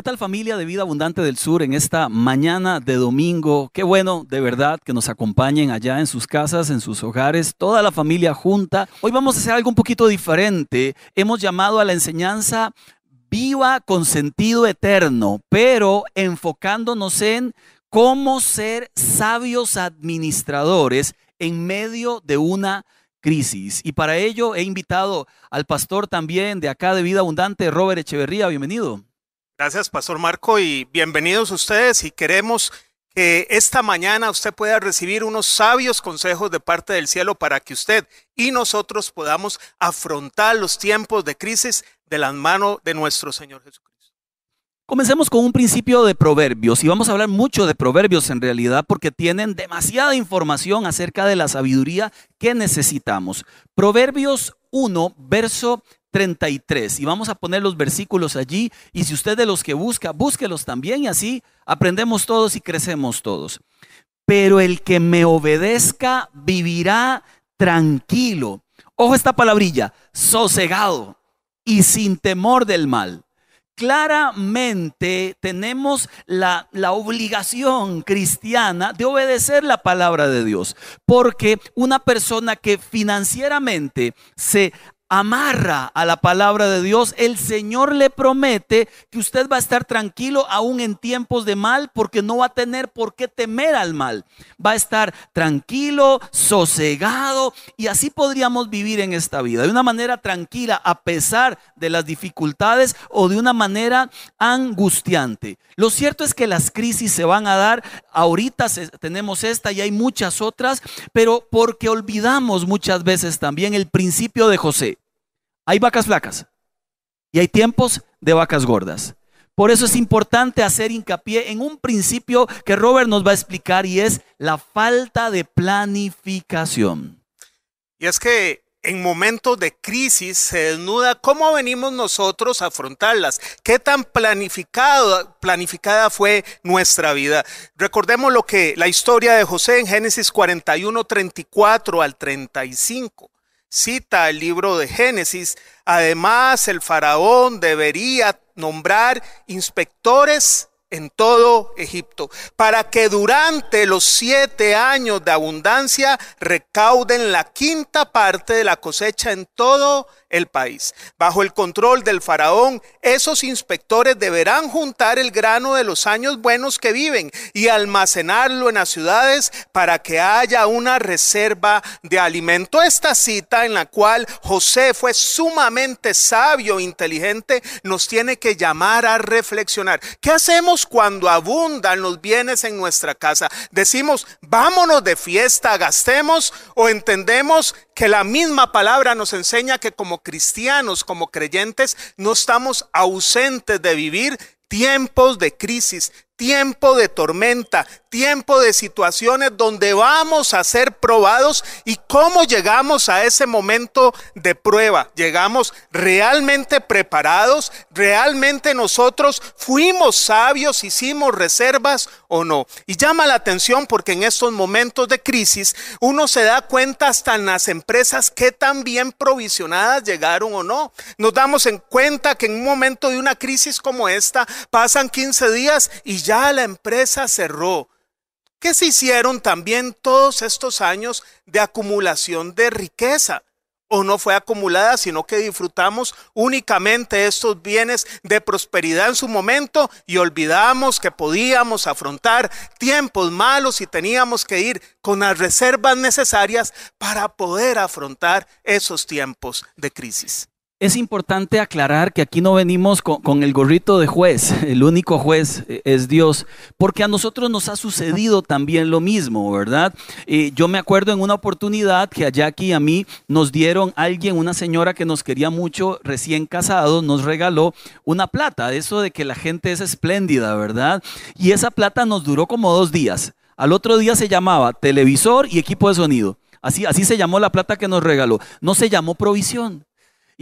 ¿Qué tal familia de Vida Abundante del Sur en esta mañana de domingo? Qué bueno, de verdad, que nos acompañen allá en sus casas, en sus hogares, toda la familia junta. Hoy vamos a hacer algo un poquito diferente. Hemos llamado a la enseñanza viva con sentido eterno, pero enfocándonos en cómo ser sabios administradores en medio de una crisis. Y para ello he invitado al pastor también de acá de Vida Abundante, Robert Echeverría. Bienvenido. Gracias, Pastor Marco, y bienvenidos ustedes. Y queremos que esta mañana usted pueda recibir unos sabios consejos de parte del cielo para que usted y nosotros podamos afrontar los tiempos de crisis de las manos de nuestro Señor Jesucristo. Comencemos con un principio de proverbios y vamos a hablar mucho de proverbios en realidad porque tienen demasiada información acerca de la sabiduría que necesitamos. Proverbios 1, verso 33. Y vamos a poner los versículos allí. Y si usted de los que busca, búsquelos también y así aprendemos todos y crecemos todos. Pero el que me obedezca vivirá tranquilo. Ojo esta palabrilla, sosegado y sin temor del mal. Claramente tenemos la, la, obligación cristiana de obedecer la palabra de Dios, porque una persona que financieramente se amarra a la palabra de Dios, el Señor le promete que usted va a estar tranquilo aún en tiempos de mal porque no va a tener por qué temer al mal. Va a estar tranquilo, sosegado y así podríamos vivir en esta vida, de una manera tranquila a pesar de las dificultades o de una manera angustiante. Lo cierto es que las crisis se van a dar, ahorita tenemos esta y hay muchas otras, pero porque olvidamos muchas veces también el principio de José. Hay vacas flacas y hay tiempos de vacas gordas. Por eso es importante hacer hincapié en un principio que Robert nos va a explicar y es la falta de planificación. Y es que en momentos de crisis se desnuda cómo venimos nosotros a afrontarlas, qué tan planificado, planificada fue nuestra vida. Recordemos lo que la historia de José en Génesis 41, 34 al 35 cita el libro de Génesis. Además, el faraón debería nombrar inspectores en todo Egipto, para que durante los siete años de abundancia recauden la quinta parte de la cosecha en todo el país. Bajo el control del faraón, esos inspectores deberán juntar el grano de los años buenos que viven y almacenarlo en las ciudades para que haya una reserva de alimento. Esta cita en la cual José fue sumamente sabio e inteligente nos tiene que llamar a reflexionar. ¿Qué hacemos cuando abundan los bienes en nuestra casa? Decimos, vámonos de fiesta, gastemos o entendemos que la misma palabra nos enseña que como cristianos, como creyentes, no estamos ausentes de vivir tiempos de crisis, tiempo de tormenta, tiempo de situaciones donde vamos a ser probados y cómo llegamos a ese momento de prueba. Llegamos realmente preparados, realmente nosotros fuimos sabios, hicimos reservas o no. Y llama la atención porque en estos momentos de crisis uno se da cuenta hasta en las empresas que tan bien provisionadas llegaron o no. Nos damos en cuenta que en un momento de una crisis como esta pasan 15 días y ya ya la empresa cerró. ¿Qué se hicieron también todos estos años de acumulación de riqueza? ¿O no fue acumulada, sino que disfrutamos únicamente estos bienes de prosperidad en su momento y olvidamos que podíamos afrontar tiempos malos y teníamos que ir con las reservas necesarias para poder afrontar esos tiempos de crisis? Es importante aclarar que aquí no venimos con, el gorrito de juez, el único juez eh, es Dios, porque a nosotros nos ha sucedido también lo mismo, ¿verdad? yo me acuerdo en una oportunidad que a Jackie y a mí nos dieron alguien, una señora que nos quería mucho, recién casado, nos regaló una plata, eso de que la gente es espléndida, ¿verdad? Y esa plata nos duró como dos días. Al otro día se llamaba televisor y equipo de sonido. Así, así se llamó la plata que nos regaló. No se llamó provisión.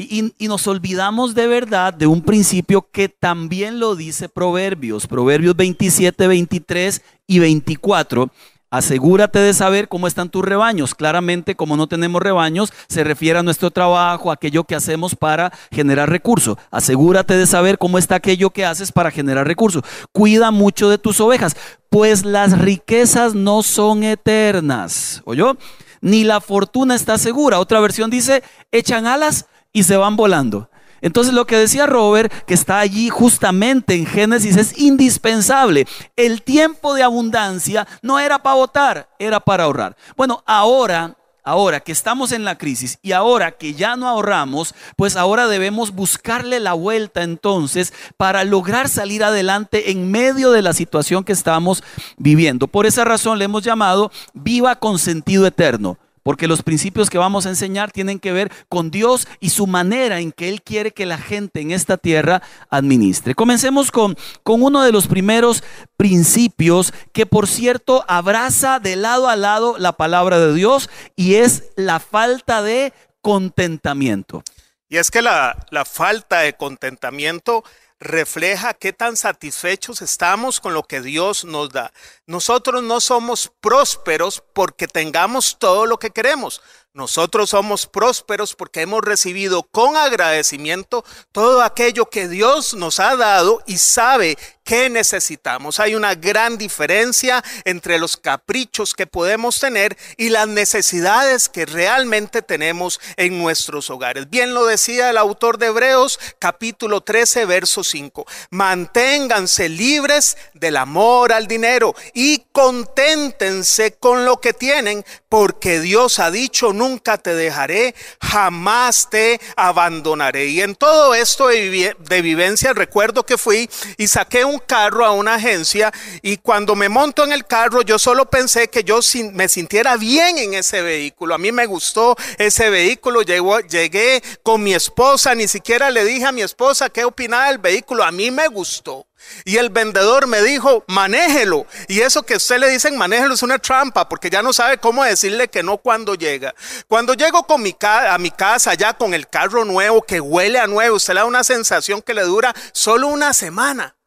Y, nos olvidamos de verdad de un principio que también lo dice Proverbios, Proverbios 27, 23 y 24. Asegúrate de saber cómo están tus rebaños. Claramente, como no tenemos rebaños, se refiere a nuestro trabajo, a aquello que hacemos para generar recursos. Asegúrate de saber cómo está aquello que haces para generar recursos. Cuida mucho de tus ovejas, pues las riquezas no son eternas. ¿Oyó? Ni la fortuna está segura. Otra versión dice, echan alas y se van volando. Entonces lo que decía Robert, que está allí justamente en Génesis, es indispensable. El tiempo de abundancia no era para votar, era para ahorrar. Bueno, ahora, ahora que estamos en la crisis y ahora que ya no ahorramos, pues ahora debemos buscarle la vuelta entonces para lograr salir adelante en medio de la situación que estamos viviendo. Por esa razón le hemos llamado viva con sentido eterno. Porque los principios que vamos a enseñar tienen que ver con Dios y su manera en que Él quiere que la gente en esta tierra administre. Comencemos con, con uno de los primeros principios que por cierto abraza de lado a lado la palabra de Dios y es la falta de contentamiento. Y es que la, la falta de contentamiento refleja qué tan satisfechos estamos con lo que Dios nos da. Nosotros no somos prósperos porque tengamos todo lo que queremos. Nosotros somos prósperos porque hemos recibido con agradecimiento todo aquello que Dios nos ha dado y sabe que necesitamos. Hay una gran diferencia entre los caprichos que podemos tener y las necesidades que realmente tenemos en nuestros hogares. Bien lo decía el autor de Hebreos capítulo 13 verso 5. Manténganse libres del amor al dinero y conténtense con lo que tienen porque Dios ha dicho nunca te dejaré, jamás te abandonaré. Y en todo esto de vivencia recuerdo que fui y saqué un carro a una agencia y cuando me monto en el carro yo solo pensé que yo me sintiera bien en ese vehículo. A mí me gustó ese vehículo, llegué con mi esposa, ni siquiera le dije a mi esposa qué opinaba del vehículo, a mí me gustó. Y el vendedor me dijo, manéjelo. Y eso que usted le dicen, manéjelo es una trampa, porque ya no sabe cómo decirle que no cuando llega. Cuando llego con mi a mi casa ya con el carro nuevo, que huele a nuevo, usted le da una sensación que le dura solo una semana.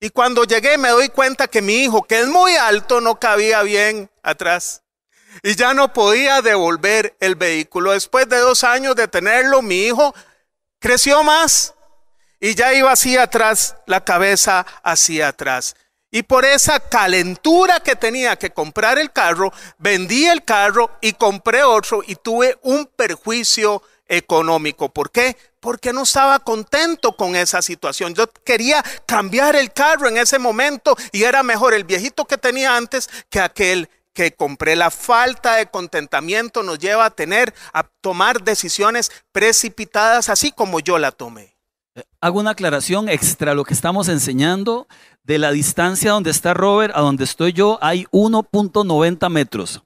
Y cuando llegué me doy cuenta que mi hijo, que es muy alto, no cabía bien atrás. Y ya no podía devolver el vehículo. Después de dos años de tenerlo, mi hijo creció más y ya iba así atrás, la cabeza hacia atrás. Y por esa calentura que tenía que comprar el carro, vendí el carro y compré otro y tuve un perjuicio económico. ¿Por qué? Porque no estaba contento con esa situación. Yo quería cambiar el carro en ese momento y era mejor el viejito que tenía antes que aquel que compré. La falta de contentamiento nos lleva a tener, a tomar decisiones precipitadas así como yo la tomé. Hago una aclaración extra lo que estamos enseñando. De la distancia donde está Robert a donde estoy yo hay 1.90 metros.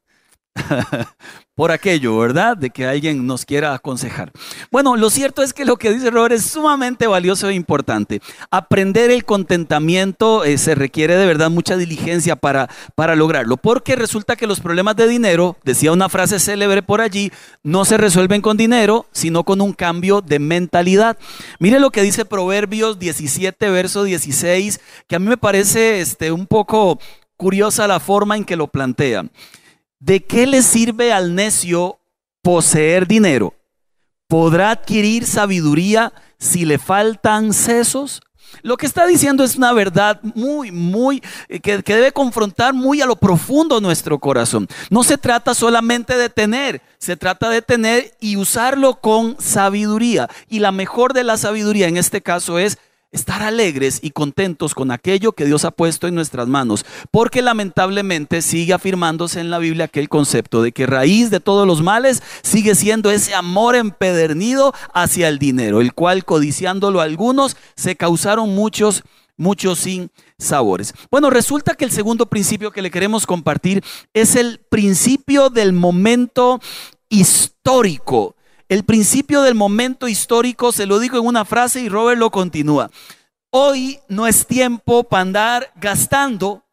por aquello, ¿verdad? De que alguien nos quiera aconsejar. Bueno, lo cierto es que lo que dice Robert es sumamente valioso e importante. Aprender el contentamiento eh, se requiere de verdad mucha diligencia para, para lograrlo, porque resulta que los problemas de dinero, decía una frase célebre por allí, no se resuelven con dinero, sino con un cambio de mentalidad. Mire lo que dice Proverbios 17, verso 16, que a mí me parece este, un poco curiosa la forma en que lo plantea. ¿De qué le sirve al necio poseer dinero? ¿Podrá adquirir sabiduría si le faltan sesos? Lo que está diciendo es una verdad muy, muy, eh, que, que, debe confrontar muy a lo profundo nuestro corazón. No se trata solamente de tener, se trata de tener y usarlo con sabiduría. Y la mejor de la sabiduría en este caso es estar alegres y contentos con aquello que Dios ha puesto en nuestras manos, porque lamentablemente sigue afirmándose en la Biblia aquel concepto de que raíz de todos los males sigue siendo ese amor empedernido hacia el dinero, el cual codiciándolo algunos se causaron muchos muchos sin sabores. Bueno, resulta que el segundo principio que le queremos compartir es el principio del momento histórico el principio del momento histórico se lo digo en una frase y Robert lo continúa. Hoy no es tiempo para andar gastando,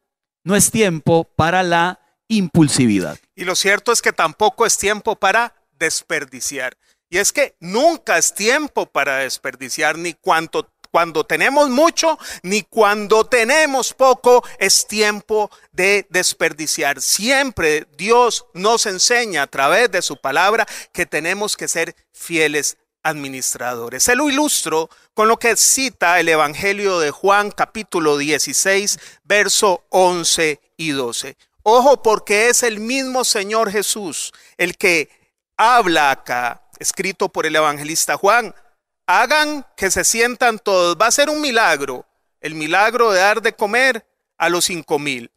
no es tiempo para la impulsividad. Y lo cierto es que tampoco es tiempo para desperdiciar. Y es que nunca es tiempo para desperdiciar, ni cuanto cuando tenemos mucho, ni cuando tenemos poco, es tiempo de desperdiciar. Siempre Dios nos enseña a través de su palabra que tenemos que ser fieles administradores. Se lo ilustro con lo que cita el Evangelio de Juan capítulo 16, verso 11 y 12. Ojo porque es el mismo Señor Jesús el que habla acá, escrito por el evangelista Juan. Hagan que se sientan todos. Va a ser un milagro, el milagro de dar de comer a los cinco mil.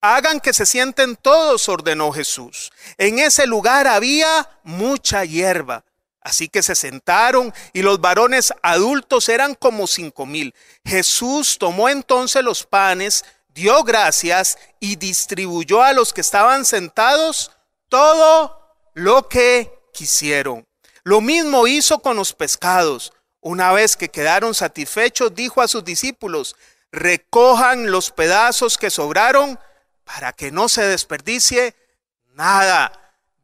Hagan que se sienten todos, ordenó Jesús. En ese lugar había mucha hierba Así que se sentaron y los varones adultos eran como cinco mil. Jesús tomó entonces los panes, dio gracias y distribuyó a los que estaban sentados todo lo que quisieron. Lo mismo hizo con los pescados. Una vez que quedaron satisfechos, dijo a sus discípulos, recojan los pedazos que sobraron para que no se desperdicie nada.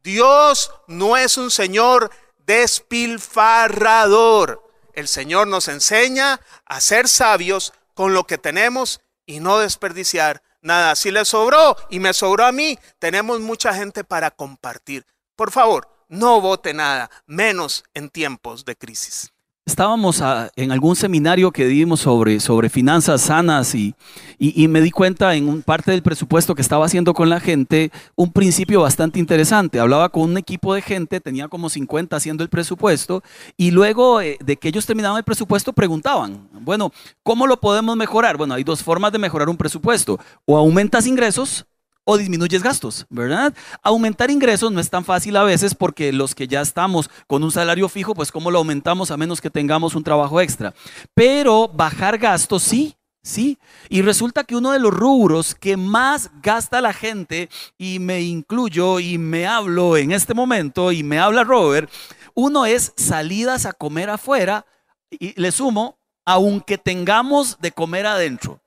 Dios no es un Señor despilfarrador. El Señor nos enseña a ser sabios con lo que tenemos y no desperdiciar nada. Si le sobró y me sobró a mí, tenemos mucha gente para compartir. Por favor, no vote nada, menos en tiempos de crisis. Estábamos en algún seminario que dimos sobre, sobre finanzas sanas y, y, me di cuenta en un parte del presupuesto que estaba haciendo con la gente un principio bastante interesante. Hablaba con un equipo de gente, tenía como 50 haciendo el presupuesto y luego eh, de que ellos terminaban el presupuesto preguntaban, bueno, ¿cómo lo podemos mejorar? Bueno, hay dos formas de mejorar un presupuesto. O aumentas ingresos o disminuyes gastos, ¿verdad? Aumentar ingresos no es tan fácil a veces porque los que ya estamos con un salario fijo, pues ¿cómo lo aumentamos a menos que tengamos un trabajo extra? Pero bajar gastos sí. Sí, y resulta que uno de los rubros que más gasta la gente, y me incluyo y me hablo en este momento, y me habla Robert, uno es salidas a comer afuera, y le sumo, aunque tengamos de comer adentro.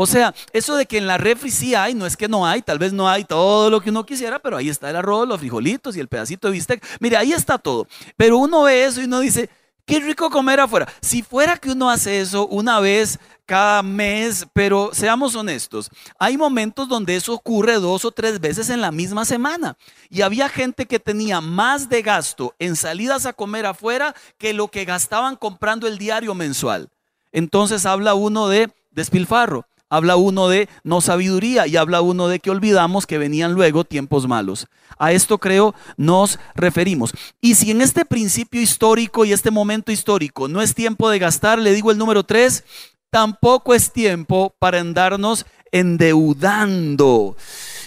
O sea, eso de que en la refri sí hay, no es que no hay, tal vez no hay todo lo que uno quisiera, pero ahí está el arroz, los frijolitos y el pedacito de bistec. Mire, ahí está todo. Pero uno ve eso y uno dice, qué rico comer afuera. Si fuera que uno hace eso una vez cada mes, pero seamos honestos, hay momentos donde eso ocurre dos o tres veces en la misma semana. Y había gente que tenía más de gasto en salidas a comer afuera que lo que gastaban comprando el diario mensual. Entonces habla uno de despilfarro habla uno de no sabiduría y habla uno de que olvidamos que venían luego tiempos malos. A esto creo nos referimos. Y si en este principio histórico y este momento histórico no es tiempo de gastar, le digo el número tres, tampoco es tiempo para andarnos endeudando.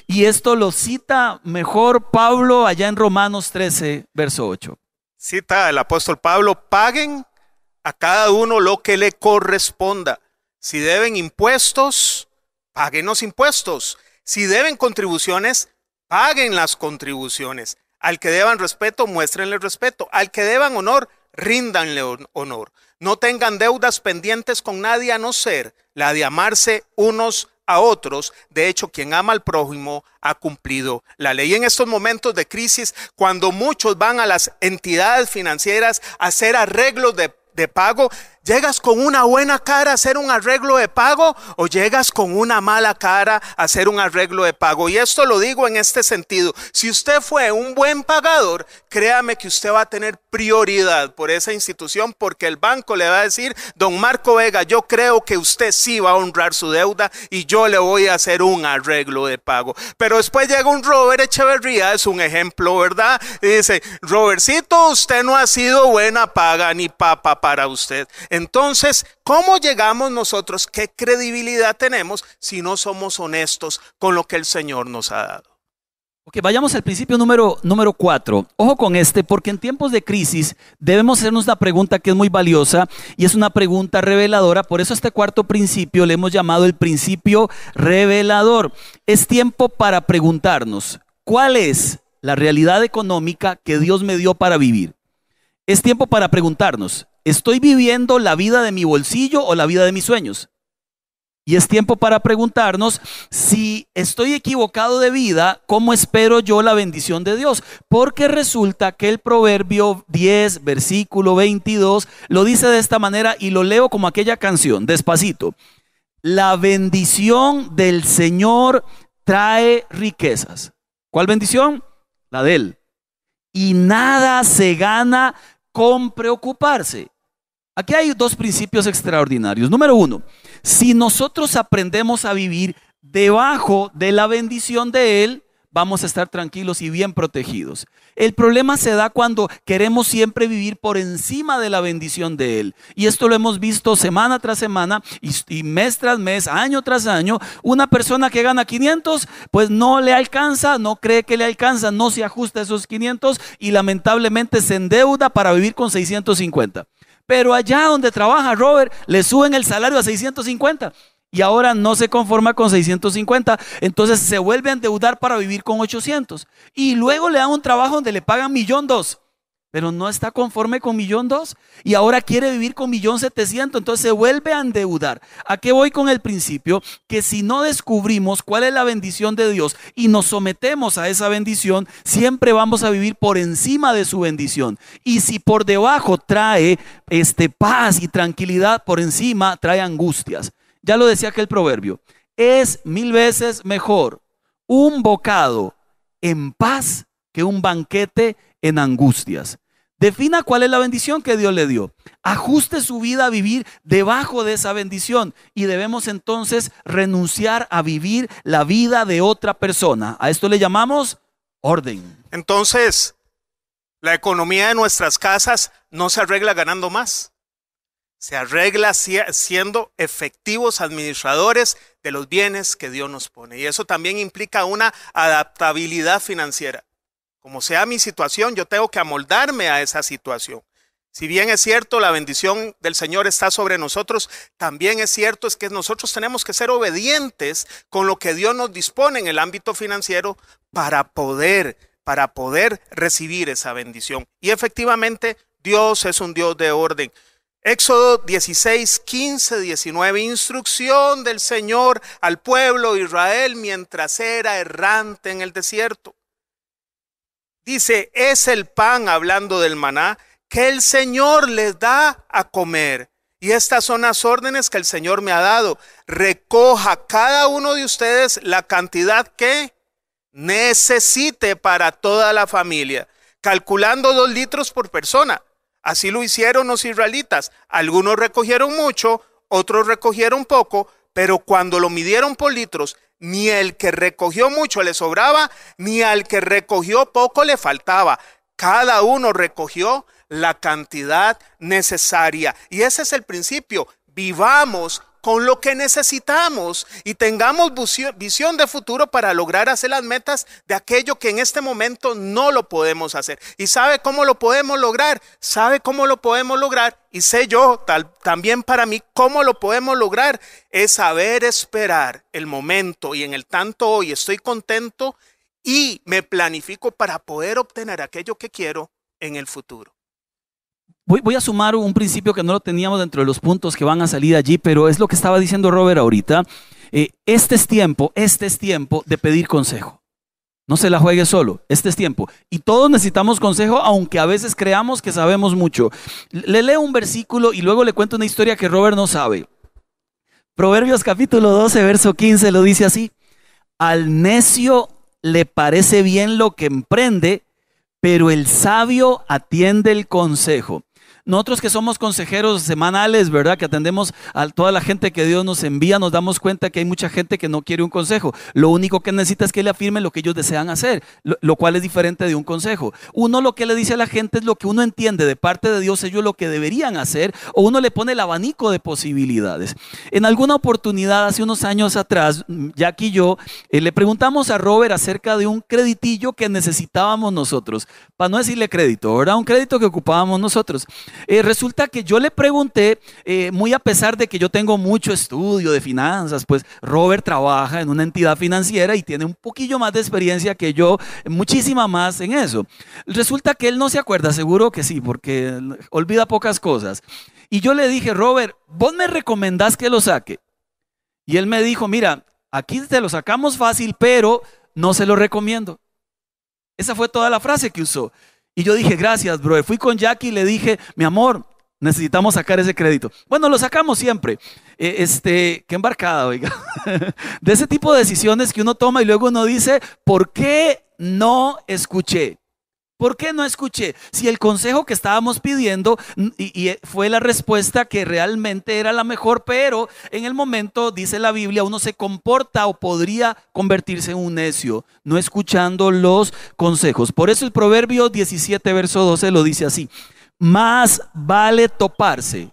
Y esto lo cita mejor Pablo allá en Romanos 13, verso 8. Cita el apóstol Pablo, paguen a cada uno lo que le corresponda si deben impuestos, paguen los impuestos. Si deben contribuciones, paguen las contribuciones. Al que deban respeto, muéstrenle respeto. Al que deban honor, ríndanle honor. No tengan deudas pendientes con nadie a no ser la de amarse unos a otros. De hecho, quien ama al prójimo ha cumplido la ley. En estos momentos de crisis, cuando muchos van a las entidades financieras a hacer arreglos de, de pago, ¿Llegas con una buena cara a hacer un arreglo de pago o llegas con una mala cara a hacer un arreglo de pago? Y esto lo digo en este sentido. Si usted fue un buen pagador, créame que usted va a tener prioridad por esa institución porque el banco le va a decir, don Marco Vega, yo creo que usted sí va a honrar su deuda y yo le voy a hacer un arreglo de pago. Pero después llega un Robert Echeverría, es un ejemplo, ¿verdad? Y dice, Robertcito, usted no ha sido buena paga ni papa para usted. Entonces, ¿cómo llegamos nosotros? ¿Qué credibilidad tenemos si no somos honestos con lo que el Señor nos ha dado? Ok, vayamos al principio número, número cuatro. Ojo con este, porque en tiempos de crisis debemos hacernos una pregunta que es muy valiosa y es una pregunta reveladora. Por eso este cuarto principio le hemos llamado el principio revelador. Es tiempo para preguntarnos, ¿cuál es la realidad económica que Dios me dio para vivir? Es tiempo para preguntarnos, ¿estoy viviendo la vida de mi bolsillo o la vida de mis sueños? Y es tiempo para preguntarnos si estoy equivocado de vida, ¿cómo espero yo la bendición de Dios? Porque resulta que el proverbio 10, versículo 22, lo dice de esta manera y lo leo como aquella canción, despacito. La bendición del Señor trae riquezas. ¿Cuál bendición? La de Él. Y nada se gana con preocuparse. Aquí hay dos principios extraordinarios. Número uno, si nosotros aprendemos a vivir debajo de la bendición de Él, vamos a estar tranquilos y bien protegidos. El problema se da cuando queremos siempre vivir por encima de la bendición de Él. Y esto lo hemos visto semana tras semana y, mes tras mes, año tras año. Una persona que gana 500, pues no le alcanza, no cree que le alcanza, no se ajusta a esos 500 y lamentablemente se endeuda para vivir con 650. Pero allá donde trabaja Robert, le suben el salario a 650 y ahora no se conforma con 650, entonces se vuelve a endeudar para vivir con 800. Y luego le dan un trabajo donde le pagan millón dos, pero no está conforme con millón dos y ahora quiere vivir con millón setecientos, entonces se vuelve a endeudar. ¿A qué voy con el principio? Que si no descubrimos cuál es la bendición de Dios y nos sometemos a esa bendición, siempre vamos a vivir por encima de su bendición. Y si por debajo trae este paz y tranquilidad, por encima trae angustias. Ya lo decía aquel proverbio. Es mil veces mejor un bocado en paz que un banquete en angustias. Defina cuál es la bendición que Dios le dio. Ajuste su vida a vivir debajo de esa bendición y debemos entonces renunciar a vivir la vida de otra persona. A esto le llamamos orden. Entonces, la economía de nuestras casas no se arregla ganando más se arregla siendo efectivos administradores de los bienes que Dios nos pone. Y eso también implica una adaptabilidad financiera. Como sea mi situación, yo tengo que amoldarme a esa situación. Si bien es cierto, la bendición del Señor está sobre nosotros, también es cierto es que nosotros tenemos que ser obedientes con lo que Dios nos dispone en el ámbito financiero para poder, para poder recibir esa bendición. Y efectivamente, Dios es un Dios de orden. Éxodo 16, 15, 19, instrucción del Señor al pueblo de Israel mientras era errante en el desierto. Dice, es el pan, hablando del maná, que el Señor les da a comer. Y estas son las órdenes que el Señor me ha dado. Recoja cada uno de ustedes la cantidad que necesite para toda la familia, calculando dos litros por persona Así lo hicieron los israelitas. Algunos recogieron mucho, otros recogieron poco, pero cuando lo midieron por litros, ni el que recogió mucho le sobraba, ni al que recogió poco le faltaba. Cada uno recogió la cantidad necesaria. Y ese es el principio. Vivamos con lo que necesitamos y tengamos visión de futuro para lograr hacer las metas de aquello que en este momento no lo podemos hacer. ¿Y sabe cómo lo podemos lograr? ¿Sabe cómo lo podemos lograr? Y sé yo también para mí cómo lo podemos lograr. Es saber esperar el momento y en el tanto hoy estoy contento y me planifico para poder obtener aquello que quiero en el futuro. Voy, a sumar un principio que no lo teníamos dentro de los puntos que van a salir allí, pero es lo que estaba diciendo Robert ahorita. Eh, este es tiempo, este es tiempo de pedir consejo. No se la juegue solo, este es tiempo. Y todos necesitamos consejo, aunque a veces creamos que sabemos mucho. Le leo un versículo y luego le cuento una historia que Robert no sabe. Proverbios capítulo 12, verso 15 lo dice así. Al necio le parece bien lo que emprende, pero el sabio atiende el consejo. Nosotros que somos consejeros semanales, ¿verdad? Que atendemos a toda la gente que Dios nos envía, nos damos cuenta que hay mucha gente que no quiere un consejo. Lo único que necesita es que le afirme lo que ellos desean hacer, lo, cual es diferente de un consejo. Uno lo que le dice a la gente es lo que uno entiende de parte de Dios, ellos lo que deberían hacer, o uno le pone el abanico de posibilidades. En alguna oportunidad, hace unos años atrás, Jack y yo eh, le preguntamos a Robert acerca de un creditillo que necesitábamos nosotros, para no decirle crédito, ¿verdad? Un crédito que ocupábamos nosotros. Eh, resulta que yo le pregunté, eh, muy a pesar de que yo tengo mucho estudio de finanzas, pues Robert trabaja en una entidad financiera y tiene un poquillo más de experiencia que yo, muchísima más en eso. Resulta que él no se acuerda, seguro que sí, porque olvida pocas cosas. Y yo le dije, Robert, vos me recomendás que lo saque. Y él me dijo, mira, aquí te lo sacamos fácil, pero no se lo recomiendo. Esa fue toda la frase que usó. Y yo dije, gracias, bro. Fui con Jackie y le dije, mi amor, necesitamos sacar ese crédito. Bueno, lo sacamos siempre. E, este, qué embarcada, oiga. De ese tipo de decisiones que uno toma y luego uno dice, ¿por qué no escuché? ¿Por qué no escuché? Si el consejo que estábamos pidiendo y, y, fue la respuesta que realmente era la mejor, pero en el momento, dice la Biblia, uno se comporta o podría convertirse en un necio, no escuchando los consejos. Por eso el Proverbio 17, verso 12 lo dice así. Más vale toparse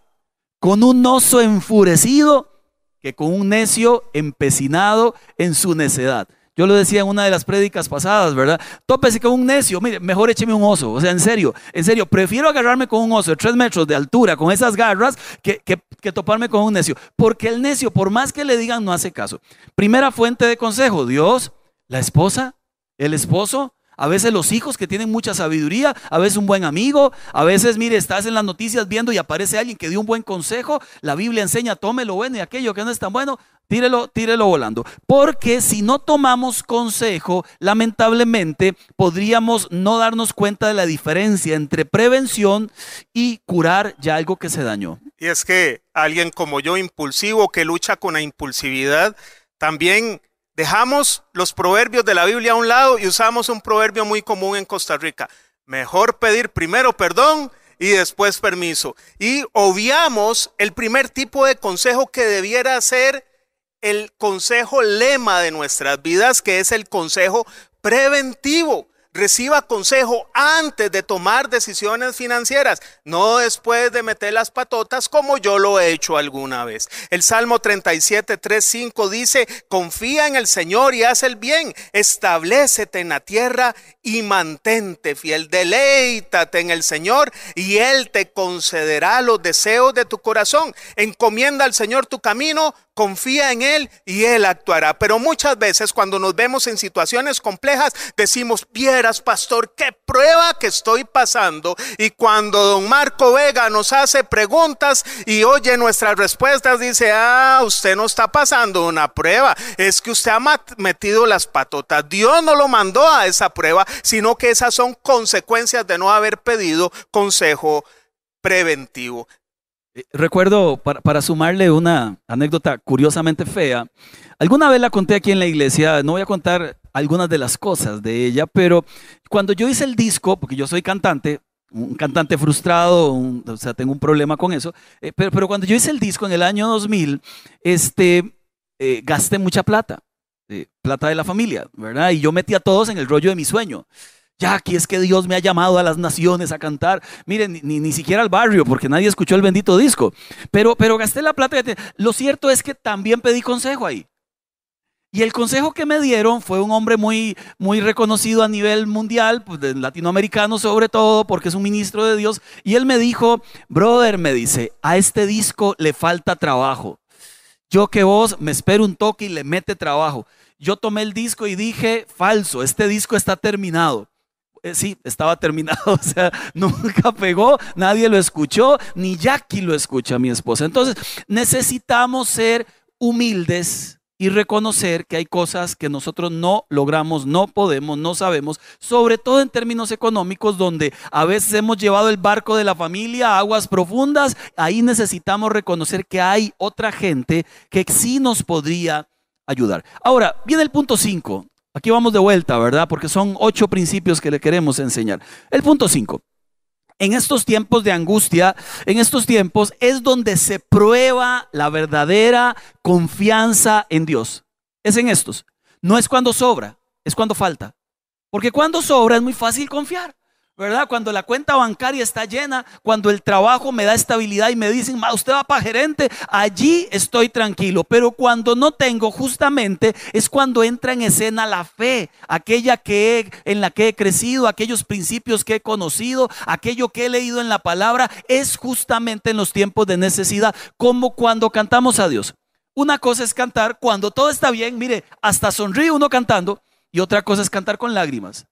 con un oso enfurecido que con un necio empecinado en su necedad. Yo lo decía en una de las prédicas pasadas, ¿verdad? Tópese con un necio, mire, mejor écheme un oso. O sea, en serio, en serio, prefiero agarrarme con un oso de tres metros de altura, con esas garras, que, que, toparme con un necio. Porque el necio, por más que le digan, no hace caso. Primera fuente de consejo, Dios, la esposa, el esposo, a veces los hijos que tienen mucha sabiduría, a veces un buen amigo, a veces, mire, estás en las noticias viendo y aparece alguien que dio un buen consejo, la Biblia enseña, tome lo bueno y aquello que no es tan bueno, tírelo, tírelo volando. Porque si no tomamos consejo, lamentablemente podríamos no darnos cuenta de la diferencia entre prevención y curar ya algo que se dañó. Y es que alguien como yo, impulsivo, que lucha con la impulsividad, también Dejamos los proverbios de la Biblia a un lado y usamos un proverbio muy común en Costa Rica. Mejor pedir primero perdón y después permiso. Y obviamos el primer tipo de consejo que debiera ser el consejo lema de nuestras vidas, que es el consejo preventivo reciba consejo antes de tomar decisiones financieras, no después de meter las patotas como yo lo he hecho alguna vez. El Salmo 37, 3, 5 dice, confía en el Señor y haz el bien, establecete en la tierra y mantente fiel, deleítate en el Señor y Él te concederá los deseos de tu corazón. Encomienda al Señor tu camino, confía en Él y Él actuará. Pero muchas veces cuando nos vemos en situaciones complejas, decimos, vieras, pastor, qué prueba que estoy pasando. Y cuando don Marco Vega nos hace preguntas y oye nuestras respuestas, dice, ah, usted no está pasando una prueba, es que usted ha metido las patotas. Dios no lo mandó a esa prueba, sino que esas son consecuencias de no haber pedido consejo preventivo. Eh, recuerdo, para, sumarle una anécdota curiosamente fea, alguna vez la conté aquí en la iglesia, no voy a contar algunas de las cosas de ella, pero cuando yo hice el disco, porque yo soy cantante, un cantante frustrado, o sea, tengo un problema con eso, eh, pero, pero, cuando yo hice el disco en el año 2000, este, eh, gasté mucha plata, plata de la familia, ¿verdad? Y yo metí a todos en el rollo de mi sueño. Ya aquí es que Dios me ha llamado a las naciones a cantar. Miren, ni, ni, siquiera al barrio, porque nadie escuchó el bendito disco. Pero, pero gasté la plata. Lo cierto es que también pedí consejo ahí. Y el consejo que me dieron fue un hombre muy, muy reconocido a nivel mundial, pues latinoamericano sobre todo, porque es un ministro de Dios. Y él me dijo, brother, me dice, a este disco le falta trabajo. Yo que vos me espero un toque y le mete trabajo. Yo tomé el disco y dije, falso, este disco está terminado. Eh, sí, estaba terminado, o sea, nunca pegó, nadie lo escuchó, ni Jackie lo escucha, mi esposa. Entonces, necesitamos ser humildes y reconocer que hay cosas que nosotros no logramos, no podemos, no sabemos, sobre todo en términos económicos, donde a veces hemos llevado el barco de la familia a aguas profundas, ahí necesitamos reconocer que hay otra gente que sí nos podría ayudar. Ahora, viene el punto 5. Aquí vamos de vuelta, ¿verdad? Porque son ocho principios que le queremos enseñar. El punto cinco. En estos tiempos de angustia, en estos tiempos es donde se prueba la verdadera confianza en Dios. Es en estos. No es cuando sobra, es cuando falta. Porque cuando sobra es muy fácil confiar. ¿Verdad? Cuando la cuenta bancaria está llena, cuando el trabajo me da estabilidad y me dicen, usted va para gerente, allí estoy tranquilo. Pero cuando no tengo, justamente es cuando entra en escena la fe, aquella que en la que he crecido, aquellos principios que he conocido, aquello que he leído en la palabra, es justamente en los tiempos de necesidad, como cuando cantamos a Dios. Una cosa es cantar cuando todo está bien, mire, hasta sonríe uno cantando, y otra cosa es cantar con lágrimas.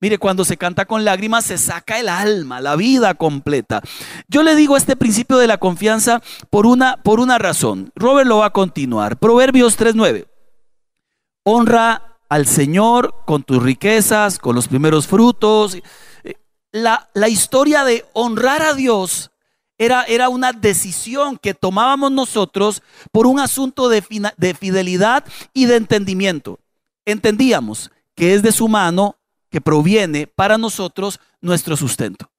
Mire, cuando se canta con lágrimas se saca el alma, la vida completa. Yo le digo este principio de la confianza por una, por una razón. Robert lo va a continuar. Proverbios 3.9. Honra al Señor con tus riquezas, con los primeros frutos. La, la historia de honrar a Dios era, era, una decisión que tomábamos nosotros por un asunto de, de fidelidad y de entendimiento. Entendíamos que es de su mano que proviene para nosotros nuestro sustento.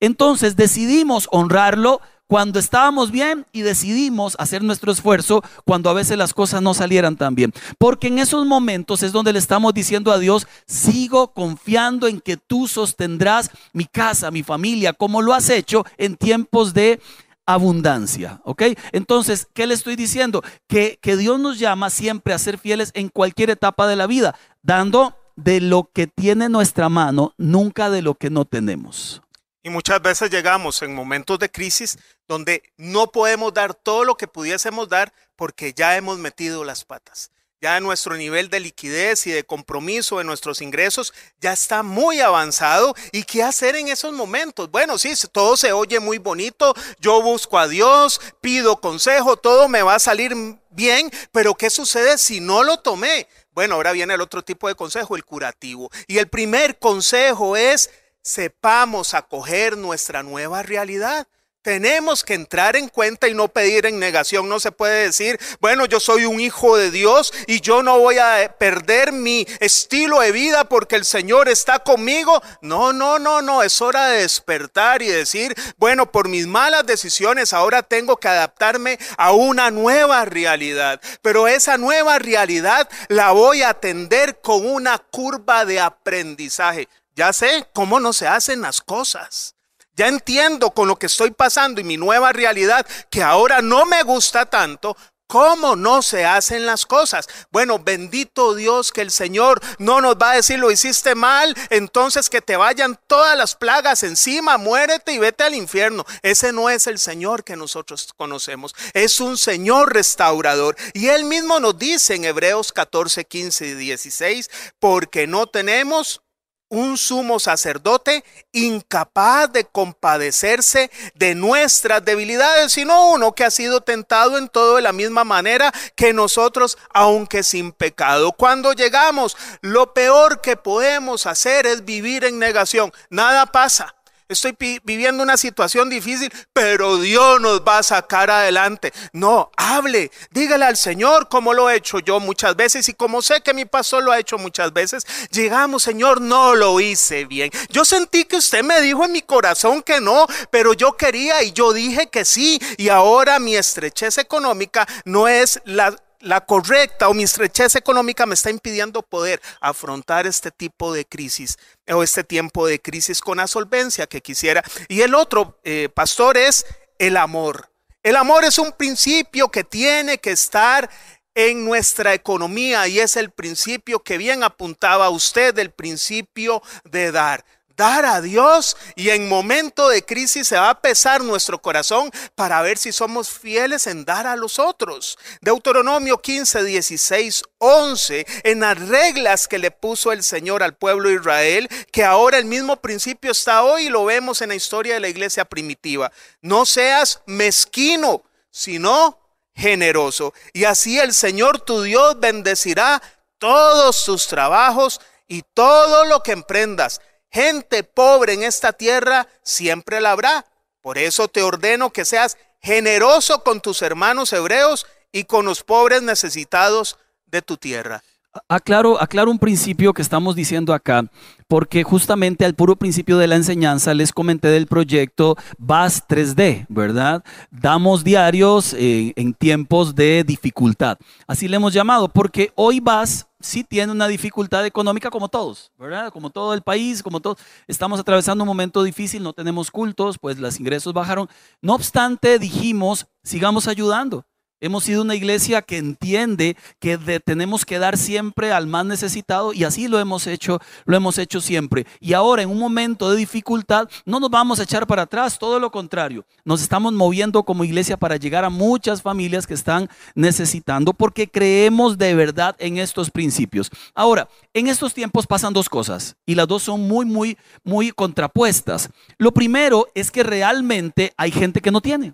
Entonces decidimos honrarlo cuando estábamos bien y decidimos hacer nuestro esfuerzo cuando a veces las cosas no salieran tan bien. Porque en esos momentos es donde le estamos diciendo a Dios, sigo confiando en que tú sostendrás mi casa, mi familia, como lo has hecho en tiempos de abundancia, ¿ok? Entonces, ¿qué le estoy diciendo? Que, que Dios nos llama siempre a ser fieles en cualquier etapa de la vida, dando de lo que tiene nuestra mano, nunca de lo que no tenemos. Y muchas veces llegamos en momentos de crisis donde no podemos dar todo lo que pudiésemos dar porque ya hemos metido las patas. Ya nuestro nivel de liquidez y de compromiso de nuestros ingresos ya está muy avanzado. ¿Y qué hacer en esos momentos? Bueno, sí, todo se oye muy bonito. Yo busco a Dios, pido consejo, todo me va a salir bien, pero ¿qué sucede si no lo tomé? Bueno, ahora viene el otro tipo de consejo, el curativo. Y el primer consejo es, sepamos acoger nuestra nueva realidad. Tenemos que entrar en cuenta y no pedir en negación. No se puede decir, bueno, yo soy un hijo de Dios y yo no voy a perder mi estilo de vida porque el Señor está conmigo. No, no, no, no. Es hora de despertar y decir, bueno, por mis malas decisiones ahora tengo que adaptarme a una nueva realidad. Pero esa nueva realidad la voy a atender con una curva de aprendizaje. Ya sé cómo no se hacen las cosas. Ya entiendo con lo que estoy pasando y mi nueva realidad que ahora no me gusta tanto, ¿Cómo no se hacen las cosas? Bueno, bendito Dios que el Señor no nos va a decir lo hiciste mal, entonces que te vayan todas las plagas encima, muérete y vete al infierno. Ese no es el Señor que nosotros conocemos, es un Señor restaurador. Y Él mismo nos dice en Hebreos 14, 15 y 16, porque no tenemos un sumo sacerdote incapaz de compadecerse de nuestras debilidades, sino uno que ha sido tentado en todo de la misma manera que nosotros, aunque sin pecado. Cuando llegamos, lo peor que podemos hacer es vivir en negación. Nada pasa estoy viviendo una situación difícil, pero Dios nos va a sacar adelante. No, hable, dígale al Señor como lo he hecho yo muchas veces y como sé que mi pastor lo ha hecho muchas veces. Llegamos, Señor, no lo hice bien. Yo sentí que usted me dijo en mi corazón que no, pero yo quería y yo dije que sí. Y ahora mi estrechez económica no es la la correcta o mi estrechez económica me está impidiendo poder afrontar este tipo de crisis o este tiempo de crisis con la solvencia que quisiera. Y el otro, eh, pastor, es el amor. El amor es un principio que tiene que estar en nuestra economía y es el principio que bien apuntaba usted, el principio de dar dar a Dios y en momento de crisis se va a pesar nuestro corazón para ver si somos fieles en dar a los otros. Deuteronomio 15, 16, 11, en las reglas que le puso el Señor al pueblo de Israel, que ahora el mismo principio está hoy y lo vemos en la historia de la iglesia primitiva. No seas mezquino, sino generoso. Y así el Señor tu Dios bendecirá todos tus trabajos y todo lo que emprendas Gente pobre en esta tierra siempre la habrá. Por eso te ordeno que seas generoso con tus hermanos hebreos y con los pobres necesitados de tu tierra. Aclaro, aclaro un principio que estamos diciendo acá, porque justamente al puro principio de la enseñanza les comenté del proyecto VAS 3D, ¿verdad? Damos diarios eh, en tiempos de dificultad. Así le hemos llamado, porque hoy VAS sí tiene una dificultad económica como todos, ¿verdad? Como todo el país, como todos. Estamos atravesando un momento difícil, no tenemos cultos, pues los ingresos bajaron. No obstante, dijimos, sigamos ayudando. Hemos sido una iglesia que entiende que tenemos que dar siempre al más necesitado y así lo hemos hecho, lo hemos hecho siempre. Y ahora en un momento de dificultad no nos vamos a echar para atrás, todo lo contrario. Nos estamos moviendo como iglesia para llegar a muchas familias que están necesitando porque creemos de verdad en estos principios. Ahora, en estos tiempos pasan dos cosas y las dos son muy, muy, muy contrapuestas. Lo primero es que realmente hay gente que no tiene.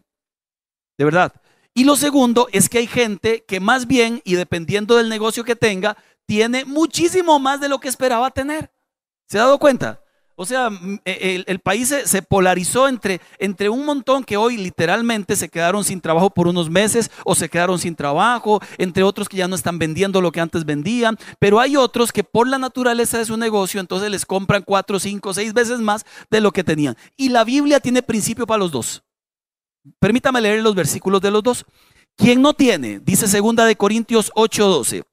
De verdad. Y lo segundo es que hay gente que más bien, y dependiendo del negocio que tenga, tiene muchísimo más de lo que esperaba tener. ¿Se ha dado cuenta? O sea, e, el, país se, polarizó entre, entre un montón que hoy literalmente se quedaron sin trabajo por unos meses o se quedaron sin trabajo, entre otros que ya no están vendiendo lo que antes vendían, pero hay otros que por la naturaleza de su negocio entonces les compran cuatro, cinco, seis veces más de lo que tenían. Y la Biblia tiene principio para los dos. Permítame leer los versículos de los dos. ¿Quién no tiene? Dice segunda de Corintios 8:12.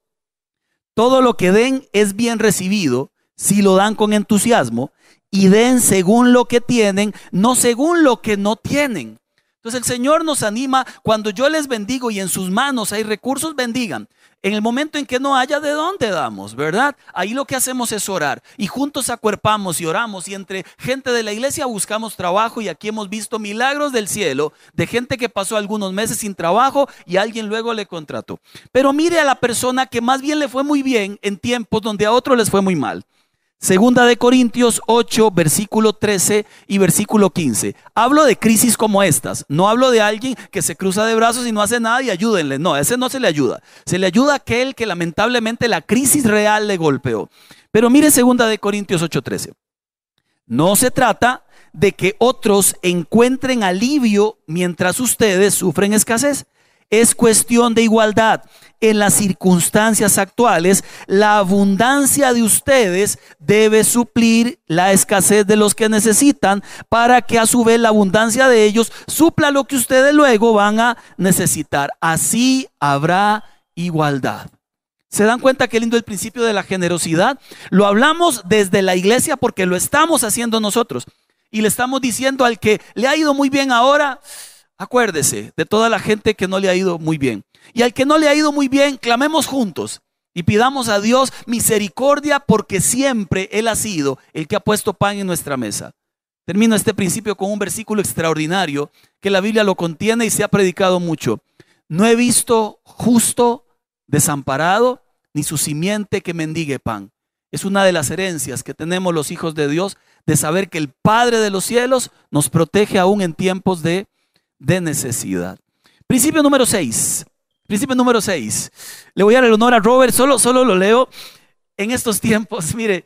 Todo lo que den es bien recibido si lo dan con entusiasmo y den según lo que tienen, no según lo que no tienen. Entonces el Señor nos anima cuando yo les bendigo y en sus manos hay recursos, bendigan. En el momento en que no haya, ¿de dónde damos? ¿Verdad? Ahí lo que hacemos es orar y juntos acuerpamos y oramos y entre gente de la iglesia buscamos trabajo y aquí hemos visto milagros del cielo de gente que pasó algunos meses sin trabajo y alguien luego le contrató. Pero mire a la persona que más bien le fue muy bien en tiempos donde a otros les fue muy mal. Segunda de Corintios 8, versículo 13 y versículo 15. Hablo de crisis como estas. No hablo de alguien que se cruza de brazos y no hace nada y ayúdenle. No, a ese no se le ayuda. Se le ayuda aquel que lamentablemente la crisis real le golpeó. Pero mire segunda de Corintios 8, 13. No se trata de que otros encuentren alivio mientras ustedes sufren escasez es cuestión de igualdad. En las circunstancias actuales, la abundancia de ustedes debe suplir la escasez de los que necesitan para que a su vez la abundancia de ellos supla lo que ustedes luego van a necesitar. Así habrá igualdad. ¿Se dan cuenta qué lindo el principio de la generosidad? Lo hablamos desde la iglesia porque lo estamos haciendo nosotros. Y le estamos diciendo al que le ha ido muy bien ahora, Acuérdese de toda la gente que no le ha ido muy bien. Y al que no le ha ido muy bien, clamemos juntos y pidamos a Dios misericordia porque siempre Él ha sido el que ha puesto pan en nuestra mesa. Termino este principio con un versículo extraordinario que la Biblia lo contiene y se ha predicado mucho. No he visto justo desamparado ni su simiente que mendigue pan. Es una de las herencias que tenemos los hijos de Dios de saber que el Padre de los cielos nos protege aún en tiempos de de necesidad. Principio número 6. Principio número 6. Le voy a dar el honor a Robert, solo, solo lo leo. En estos tiempos, mire,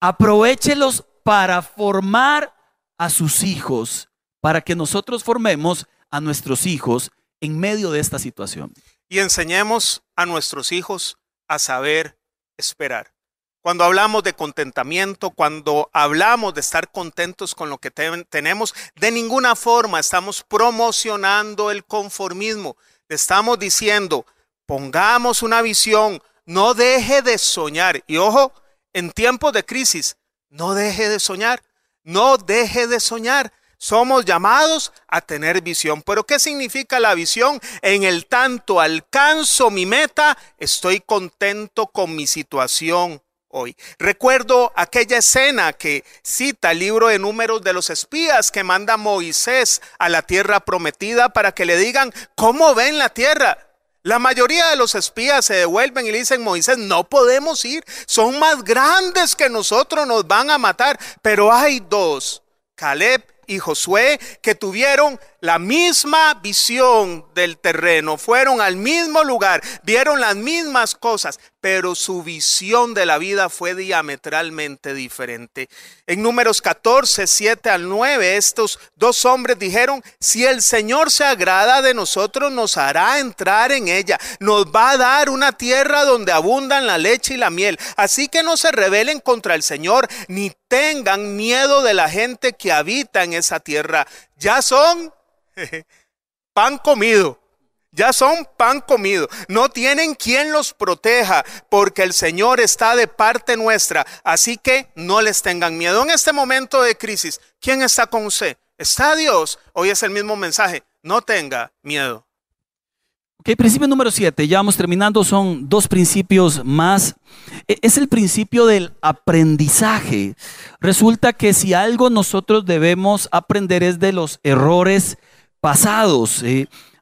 aprovechelos para formar a sus hijos, para que nosotros formemos a nuestros hijos en medio de esta situación. Y enseñemos a nuestros hijos a saber esperar. Cuando hablamos de contentamiento, cuando hablamos de estar contentos con lo que tenemos, de ninguna forma estamos promocionando el conformismo. Estamos diciendo, pongamos una visión, no deje de soñar. Y ojo, en tiempos de crisis, no deje de soñar, no deje de soñar. Somos llamados a tener visión. Pero ¿qué significa la visión? En el tanto alcanzo mi meta, estoy contento con mi situación hoy. Recuerdo aquella escena que cita el libro de números de los espías que manda Moisés a la tierra prometida para que le digan cómo ven la tierra. La mayoría de los espías se devuelven y le dicen, Moisés, no podemos ir, son más grandes que nosotros, nos van a matar. Pero hay dos, Caleb y Josué, que tuvieron la misma visión del terreno, fueron al mismo lugar, vieron las mismas cosas, pero su visión de la vida fue diametralmente diferente. En números 14, 7 al 9, estos dos hombres dijeron, si el Señor se agrada de nosotros, nos hará entrar en ella, nos va a dar una tierra donde abundan la leche y la miel. Así que no se rebelen contra el Señor, ni tengan miedo de la gente que habita en esa tierra. Ya son pan comido. Ya son pan comido. No tienen quien los proteja porque el Señor está de parte nuestra. Así que no les tengan miedo. En este momento de crisis, ¿quién está con usted? ¿Está Dios? Hoy es el mismo mensaje. No tenga miedo. Ok, principio número 7, ya vamos terminando, son dos principios más. E, es el principio del aprendizaje. Resulta que si algo nosotros debemos aprender es de los errores pasados.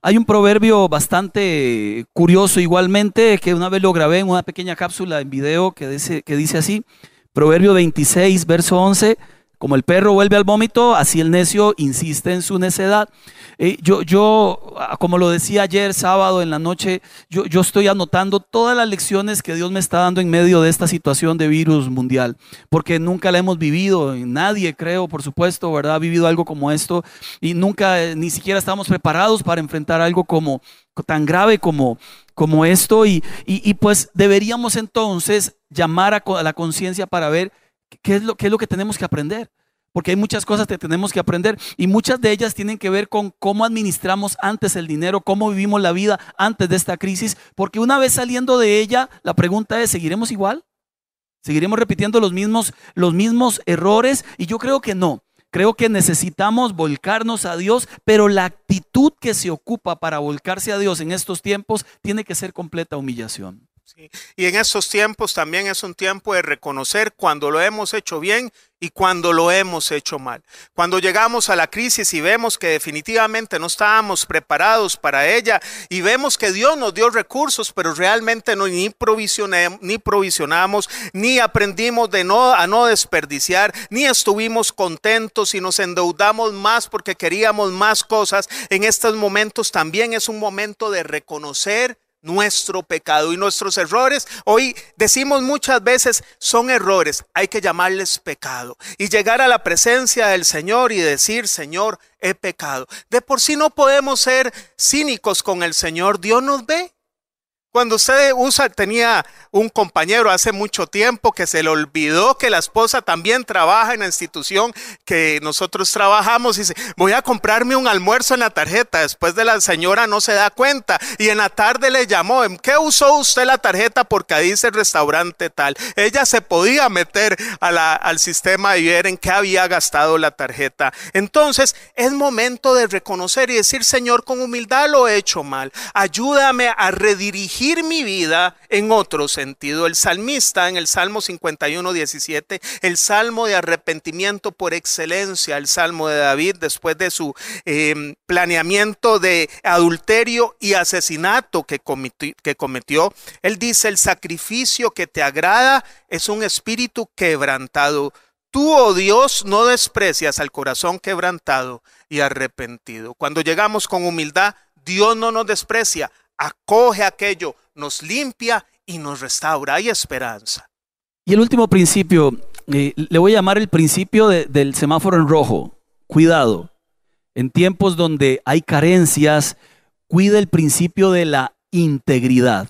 Hay un proverbio bastante curioso igualmente, que una vez lo grabé en una pequeña cápsula en video que dice, que dice así, Proverbio 26, verso 11. Como el perro vuelve al vómito, así el necio insiste en su necedad. Eh, yo, yo, ah, como lo decía ayer, sábado en la noche, yo, yo estoy anotando todas las lecciones que Dios me está dando en medio de esta situación de virus mundial, porque nunca la hemos vivido, nadie creo, por supuesto, ¿verdad? Ha vivido algo como esto y nunca, eh, ni siquiera estamos preparados para enfrentar algo como tan grave como, como esto y, y, pues deberíamos entonces llamar a, la conciencia para ver ¿Qué es, lo, ¿Qué es lo que tenemos que aprender? Porque hay muchas cosas que tenemos que aprender y muchas de ellas tienen que ver con cómo administramos antes el dinero, cómo vivimos la vida antes de esta crisis, porque una vez saliendo de ella, la pregunta es, ¿seguiremos igual? ¿Seguiremos repitiendo los mismos, los mismos errores? Y yo creo que no. Creo que necesitamos volcarnos a Dios, pero la actitud que se ocupa para volcarse a Dios en estos tiempos tiene que ser completa humillación. Y en estos tiempos también es un tiempo de reconocer cuando lo hemos hecho bien y cuando lo hemos hecho mal. Cuando llegamos a la crisis y vemos que definitivamente no estábamos preparados para ella y vemos que Dios nos dio recursos, pero realmente no ni, ni provisionamos, ni aprendimos de no, a no desperdiciar, ni estuvimos contentos y nos endeudamos más porque queríamos más cosas, en estos momentos también es un momento de reconocer nuestro pecado y nuestros errores. Hoy decimos muchas veces son errores, hay que llamarles pecado y llegar a la presencia del Señor y decir, Señor, he pecado. De por sí no podemos ser cínicos con el Señor, Dios nos ve. Cuando usted usa, tenía un compañero hace mucho tiempo que se le olvidó que la esposa también trabaja en la institución que nosotros trabajamos y dice, voy a comprarme un almuerzo en la tarjeta. Después de la señora no se da cuenta y en la tarde le llamó, ¿en qué usó usted la tarjeta? Porque dice el restaurante tal. Ella se podía meter al sistema y ver en qué había gastado la tarjeta. Entonces es momento de reconocer y decir, Señor, con humildad lo he hecho mal. Ayúdame a redirigir mi vida en otro sentido. El salmista en el Salmo 51, 17, el salmo de arrepentimiento por excelencia, el salmo de David después de su em, planeamiento de adulterio y asesinato que cometió, que cometió, él dice, el sacrificio que te agrada es un espíritu quebrantado. Tú, oh Dios, no desprecias al corazón quebrantado y arrepentido. Cuando llegamos con humildad, Dios no nos desprecia, acoge aquello, nos limpia y nos restaura. Hay esperanza. Y el último principio, eh, le voy a llamar el principio del semáforo en rojo. Cuidado. En tiempos donde hay carencias, cuida el principio de la integridad.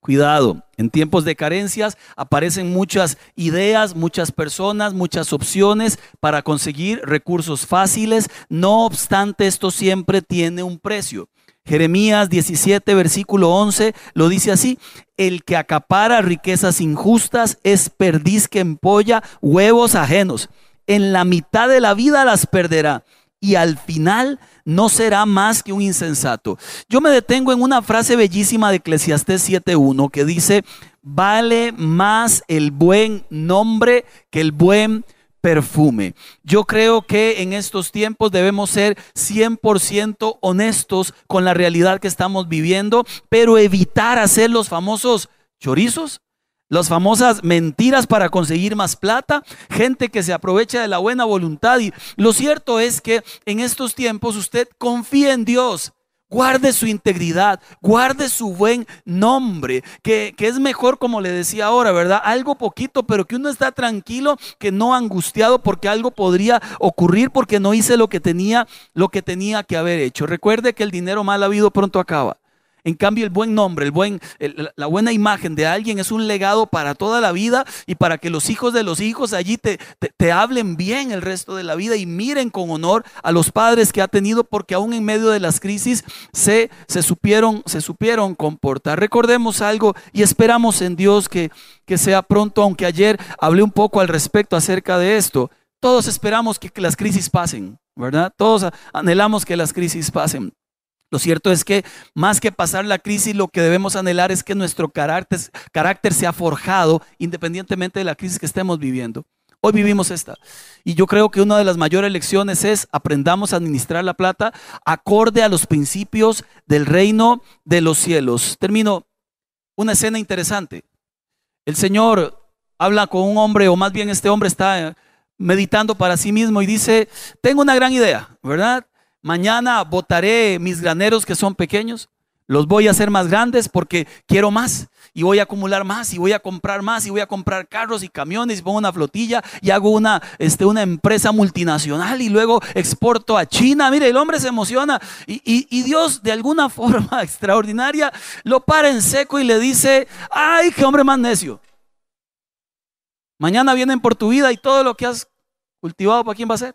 Cuidado, en tiempos de carencias aparecen muchas ideas, muchas personas, muchas opciones para conseguir recursos fáciles. No obstante, esto siempre tiene un precio. Jeremías 17, versículo 11, lo dice así, el que acapara riquezas injustas es perdiz que empolla huevos ajenos. En la mitad de la vida las perderá y al final no será más que un insensato. Yo me detengo en una frase bellísima de Eclesiastés 7.1 que dice, vale más el buen nombre que el buen perfume. Yo creo que en estos tiempos debemos ser 100% honestos con la realidad que estamos viviendo, pero evitar hacer los famosos chorizos, las famosas mentiras para conseguir más plata, gente que se aprovecha de la buena voluntad. Y lo cierto es que en estos tiempos usted confía en Dios. Guarde su integridad, guarde su buen nombre, que, es mejor, como le decía ahora, ¿verdad? Algo poquito, pero que uno está tranquilo, que no angustiado porque algo podría ocurrir porque no hice lo que tenía, lo que tenía que haber hecho. Recuerde que el dinero mal habido pronto acaba. En cambio, el buen nombre, la buena imagen de alguien es un legado para toda la vida y para que los hijos de los hijos allí te, hablen bien el resto de la vida y miren con honor a los padres que ha tenido porque aún en medio de las crisis se, supieron, comportar. Recordemos algo y esperamos en Dios que, que sea pronto, aunque ayer hablé un poco al respecto acerca de esto. Todos esperamos que las crisis pasen, ¿verdad? Todos anhelamos que las crisis pasen. Lo cierto es que más que pasar la crisis, lo que debemos anhelar es que nuestro carácter, carácter sea forjado independientemente de la crisis que estemos viviendo. Hoy vivimos esta. Y yo creo que una de las mayores lecciones es aprendamos a administrar la plata acorde a los principios del reino de los cielos. Termino una escena interesante. El Señor habla con un hombre, o más bien este hombre está meditando para sí mismo y dice, tengo una gran idea, ¿verdad? Mañana botaré mis graneros que son pequeños, los voy a hacer más grandes porque quiero más y voy a acumular más y voy a comprar más y voy a comprar carros y camiones y pongo una flotilla y hago una, este, una empresa multinacional y luego exporto a China. Mire, el hombre se emociona y, y Dios de alguna forma extraordinaria lo para en seco y le dice, ay, qué hombre más necio. Mañana vienen por tu vida y todo lo que has cultivado, ¿para quién va a ser?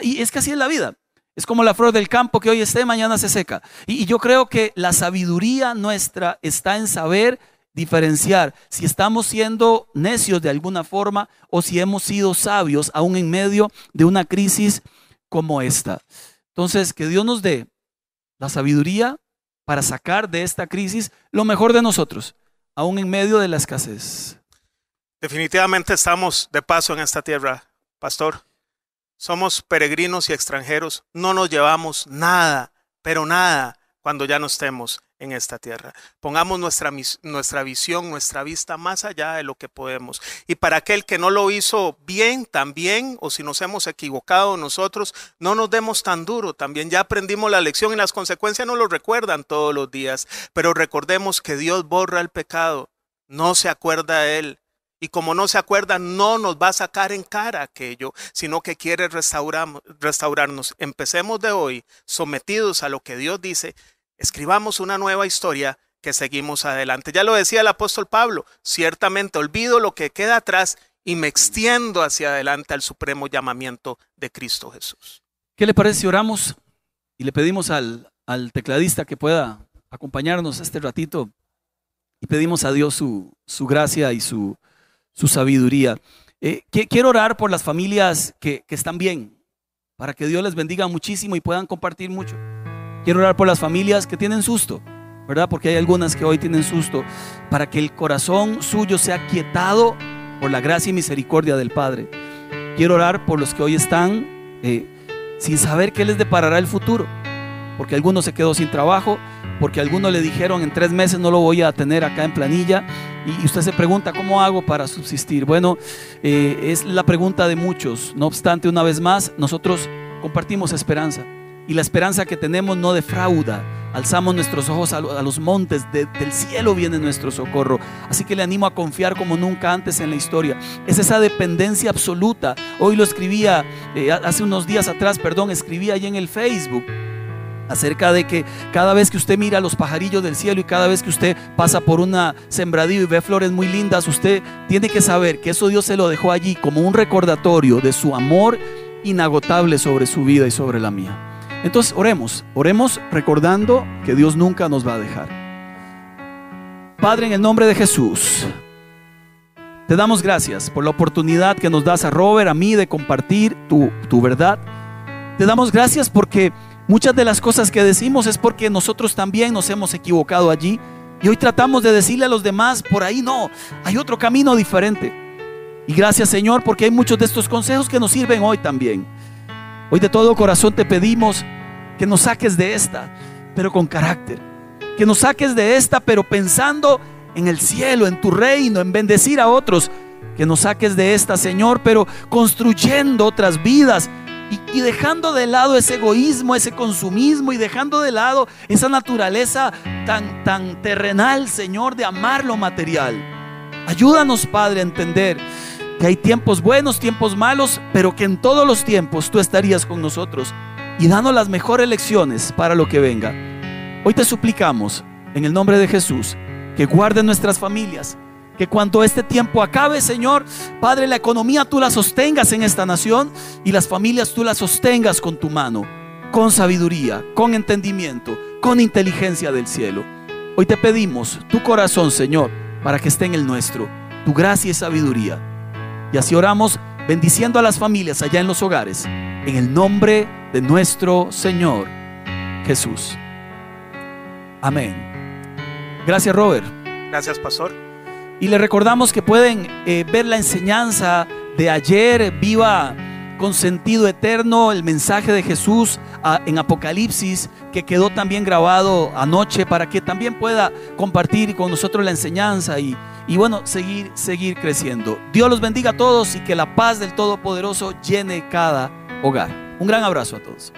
y es que así es la vida. Es como la flor del campo que hoy esté, mañana se seca. Y, y yo creo que la sabiduría nuestra está en saber diferenciar si estamos siendo necios de alguna forma o si hemos sido sabios aún en medio de una crisis como esta. Entonces, que Dios nos dé la sabiduría para sacar de esta crisis lo mejor de nosotros, aún en medio de la escasez. Definitivamente estamos de paso en esta tierra, pastor. Somos peregrinos y extranjeros. No nos llevamos nada, pero nada cuando ya no estemos en esta tierra. Pongamos nuestra, nuestra visión, nuestra vista más allá de lo que podemos. Y para aquel que no lo hizo bien, también, o si nos hemos equivocado nosotros, no nos demos tan duro. También ya aprendimos la lección y las consecuencias no lo recuerdan todos los días. Pero recordemos que Dios borra el pecado. No se acuerda de él. Y como no se acuerda, no nos va a sacar en cara aquello, sino que quiere restaurarnos. Empecemos de hoy, sometidos a lo que Dios dice, escribamos una nueva historia que seguimos adelante. Ya lo decía el apóstol Pablo, ciertamente olvido lo que queda atrás y me extiendo hacia adelante al supremo llamamiento de Cristo Jesús. ¿Qué le parece si oramos y le pedimos al, al tecladista que pueda acompañarnos este ratito y pedimos a Dios su, su gracia y su su sabiduría. Eh, quiero orar por las familias que, están bien, para que Dios les bendiga muchísimo y puedan compartir mucho. Quiero orar por las familias que tienen susto, ¿verdad? Porque hay algunas que hoy tienen susto, para que el corazón suyo sea quietado por la gracia y misericordia del Padre. Quiero orar por los que hoy están eh, sin saber qué les deparará el futuro, porque alguno se quedó sin trabajo, porque algunos le dijeron en tres meses no lo voy a tener acá en planilla y usted se pregunta cómo hago para subsistir. Bueno, eh, es la pregunta de muchos. No obstante, una vez más, nosotros compartimos esperanza y la esperanza que tenemos no defrauda. Alzamos nuestros ojos a, los montes, del cielo viene nuestro socorro. Así que le animo a confiar como nunca antes en la historia. Es esa dependencia absoluta. Hoy lo escribía, eh, hace unos días atrás, perdón, escribía ahí en el Facebook acerca de que cada vez que usted mira los pajarillos del cielo y cada vez que usted pasa por una sembradío y ve flores muy lindas, usted tiene que saber que eso Dios se lo dejó allí como un recordatorio de su amor inagotable sobre su vida y sobre la mía. Entonces oremos, oremos recordando que Dios nunca nos va a dejar. Padre, en el nombre de Jesús, te damos gracias por la oportunidad que nos das a Robert, a mí, de compartir tu, tu verdad. Te damos gracias porque Muchas de las cosas que decimos es porque nosotros también nos hemos equivocado allí. Y hoy tratamos de decirle a los demás, por ahí no, hay otro camino diferente. Y gracias Señor porque hay muchos de estos consejos que nos sirven hoy también. Hoy de todo corazón te pedimos que nos saques de esta, pero con carácter. Que nos saques de esta, pero pensando en el cielo, en tu reino, en bendecir a otros. Que nos saques de esta, Señor, pero construyendo otras vidas y, dejando de lado ese egoísmo, ese consumismo y dejando de lado esa naturaleza tan, tan terrenal, Señor, de amar lo material. Ayúdanos, Padre, a entender que hay tiempos buenos, tiempos malos, pero que en todos los tiempos tú estarías con nosotros y dando las mejores lecciones para lo que venga. Hoy te suplicamos, en el nombre de Jesús, que guarde nuestras familias, que cuando este tiempo acabe, Señor, Padre, la economía tú la sostengas en esta nación y las familias tú las sostengas con tu mano, con sabiduría, con entendimiento, con inteligencia del cielo. Hoy te pedimos tu corazón, Señor, para que esté en el nuestro, tu gracia y sabiduría. Y así oramos bendiciendo a las familias allá en los hogares, en el nombre de nuestro Señor Jesús. Amén. Gracias Robert. Gracias, pastor. Y le recordamos que pueden eh, ver la enseñanza de ayer, viva con sentido eterno, el mensaje de Jesús en Apocalipsis, que quedó también grabado anoche para que también pueda compartir con nosotros la enseñanza y, y bueno, seguir, seguir creciendo. Dios los bendiga a todos y que la paz del Todopoderoso llene cada hogar. Un gran abrazo a todos.